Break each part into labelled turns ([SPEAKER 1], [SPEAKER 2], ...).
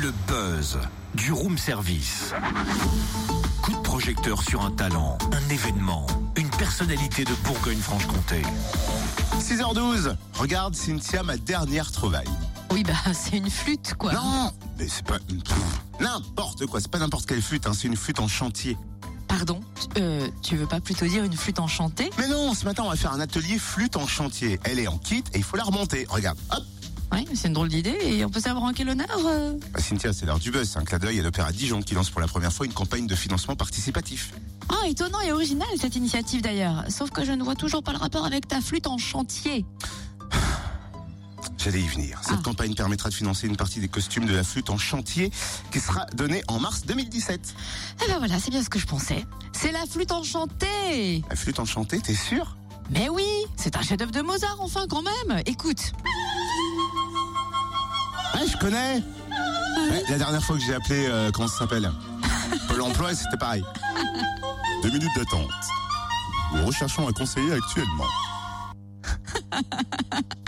[SPEAKER 1] Le buzz du room service. Coup de projecteur sur un talent, un événement, une personnalité de Bourgogne-Franche-Comté.
[SPEAKER 2] 6h12, regarde Cynthia, ma dernière trouvaille.
[SPEAKER 3] Oui, bah, c'est une flûte, quoi.
[SPEAKER 2] Non, mais c'est pas N'importe quoi, c'est pas n'importe quelle flûte, hein, c'est une flûte en chantier.
[SPEAKER 3] Pardon, euh, tu veux pas plutôt dire une flûte enchantée?
[SPEAKER 2] Mais non, ce matin on va faire un atelier flûte en chantier. Elle est en kit et il faut la remonter. Regarde, hop
[SPEAKER 3] Ouais, c'est une drôle d'idée. Et on peut savoir en quel honneur euh
[SPEAKER 2] Bah, Cynthia, c'est l'heure du buzz, c'est un clin d'œil à l'Opéra Dijon qui lance pour la première fois une campagne de financement participatif.
[SPEAKER 3] Ah, étonnant et original cette initiative d'ailleurs. Sauf que je ne vois toujours pas le rapport avec ta flûte en chantier.
[SPEAKER 2] J'allais y venir. Cette
[SPEAKER 3] Ah.
[SPEAKER 2] campagne permettra de financer une partie des costumes de la flûte en chantier qui sera donnée en mars 2017.
[SPEAKER 3] Eh ben voilà, c'est bien ce que je pensais. C'est la flûte enchantée
[SPEAKER 2] La flûte enchantée, t'es sûr?
[SPEAKER 3] Mais oui, c'est un chef-d'œuvre de Mozart enfin quand même. Écoute.
[SPEAKER 2] Ah, je connais Ouais, La dernière fois que j'ai appelé, euh, comment ça s'appelle Pôle emploi, c'était pareil. Deux minutes d'attente. Nous recherchons un conseiller actuellement.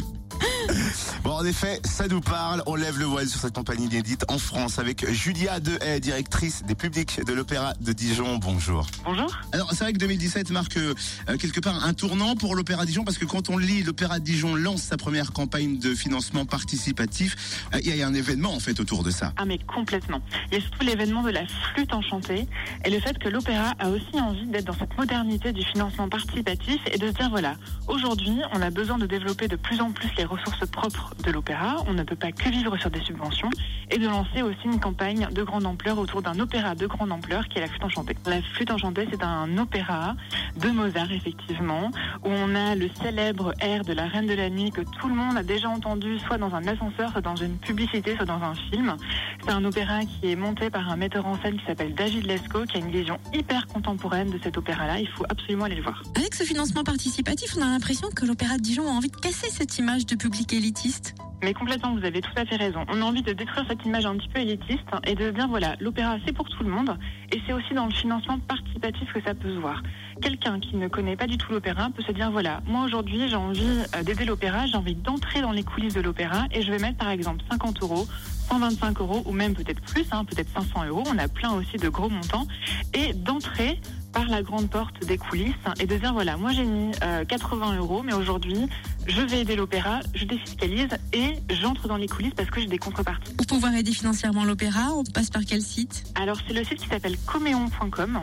[SPEAKER 2] Bon, en effet, ça nous parle. On lève le voile sur cette campagne inédite en France avec Julia Dehaye, directrice des publics de l'Opéra de Dijon. Bonjour.
[SPEAKER 4] Bonjour.
[SPEAKER 2] Alors, c'est vrai que 2017 marque euh, quelque part un tournant pour l'Opéra Dijon parce que quand on lit l'Opéra Dijon lance sa première campagne de financement participatif, euh, il y a un événement en fait autour de ça.
[SPEAKER 4] Ah mais complètement. Il y a surtout l'événement de la flûte enchantée et le fait que l'opéra a aussi envie d'être dans cette modernité du financement participatif et de se dire voilà, aujourd'hui on a besoin de développer de plus en plus les ressources propres de l'opéra, on ne peut pas que vivre sur des subventions et de lancer aussi une campagne de grande ampleur autour d'un opéra de grande ampleur qui est la flûte enchantée. La flûte enchantée c'est un opéra de Mozart effectivement où on a le célèbre air de la Reine de la Nuit que tout le monde a déjà entendu soit dans un ascenseur, soit dans une publicité, soit dans un film. C'est un opéra qui est monté par un metteur en scène qui s'appelle David Lescaut, qui a une vision hyper contemporaine de cet opéra-là. Il faut absolument aller le voir.
[SPEAKER 3] Avec ce financement participatif, on a l'impression que l'Opéra de Dijon a envie de casser cette image de public élitiste.
[SPEAKER 4] Mais complètement, vous avez tout à fait raison. On a envie de détruire cette image un petit peu élitiste et de dire voilà, l'opéra c'est pour tout le monde et c'est aussi dans le financement participatif que ça peut se voir. Quelqu'un qui ne connaît pas du tout l'opéra peut se dire voilà, moi aujourd'hui j'ai envie euh, d'aider l'opéra, j'ai envie d'entrer dans les coulisses de l'opéra et je vais mettre par exemple 50 euros, 125 euros ou même peut-être plus, hein, peut-être 500 euros. On a plein aussi de gros montants et d'entrer par la grande porte des coulisses et de dire voilà, moi j'ai mis euh, 80 euros, mais aujourd'hui je vais aider l'opéra, je défiscalise et j'entre dans les coulisses parce que j'ai des contreparties.
[SPEAKER 3] Pour pouvoir aider financièrement l'opéra, on passe par quel site?
[SPEAKER 4] Alors c'est le site qui s'appelle coméon.com.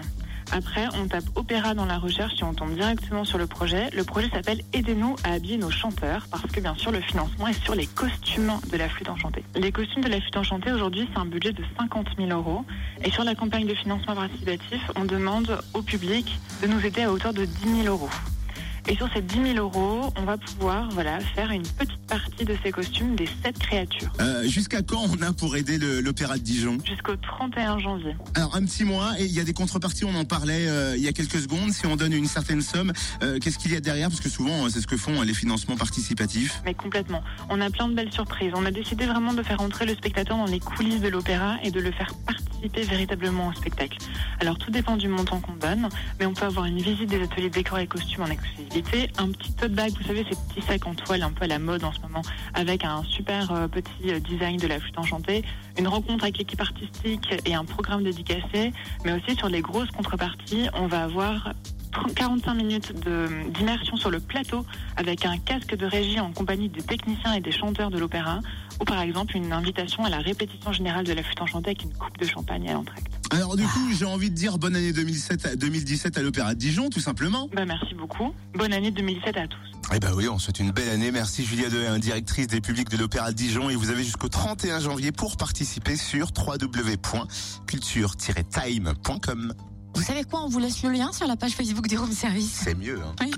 [SPEAKER 4] Après, on tape opéra dans la recherche et on tombe directement sur le projet. Le projet s'appelle Aidez-nous à habiller nos chanteurs parce que bien sûr le financement est sur les costumes de la flûte enchantée. Les costumes de la flûte enchantée aujourd'hui c'est un budget de 50 000 euros et sur la campagne de financement participatif on demande au public de nous aider à hauteur de 10 000 euros. Et sur ces 10 000 euros, on va pouvoir voilà, faire une petite partie de ces costumes des sept créatures
[SPEAKER 2] Euh, Jusqu'à quand on a pour aider l'Opéra de Dijon
[SPEAKER 4] jusqu'au 31 janvier.
[SPEAKER 2] Alors un petit mois et il y a des contreparties, on en parlait euh, il y a quelques secondes. Si on donne une certaine somme, euh, qu'est-ce qu'il y a derrière? Parce que souvent c'est ce que font les financements participatifs.
[SPEAKER 4] Mais complètement. On a plein de belles surprises. On a décidé vraiment de faire entrer le spectateur dans les coulisses de l'opéra et de le faire participer véritablement au spectacle. Alors tout dépend du montant qu'on donne, mais on peut avoir une visite des ateliers décors et costumes en exclusivité, un petit tote bag, vous savez ces petits sacs en toile un peu à la mode en ce moment, avec un super euh, petit euh, design de la flûte enchantée, une rencontre avec l'équipe artistique et un programme dédicacé, mais aussi sur les grosses contreparties, on va avoir 30 45 minutes d'immersion sur le plateau avec un casque de régie en compagnie des techniciens et des chanteurs de l'opéra ou par exemple une invitation à la répétition générale de la flûte enchantée avec une coupe de champagne à l'entracte.
[SPEAKER 2] Alors du coup j'ai envie de dire bonne année 2007 à 2017 à l'Opéra de Dijon tout simplement.
[SPEAKER 4] Bah, merci beaucoup. Bonne année 2017 à tous.
[SPEAKER 2] Eh ben oui, on souhaite une belle année. Merci Julia Dehaye, directrice des publics de l'Opéra de Dijon et vous avez jusqu'au 31 janvier pour participer sur www.culture-time.com.
[SPEAKER 3] Vous savez quoi On vous laisse le lien sur la page Facebook du Room Service.
[SPEAKER 2] C'est mieux hein.
[SPEAKER 3] Oui.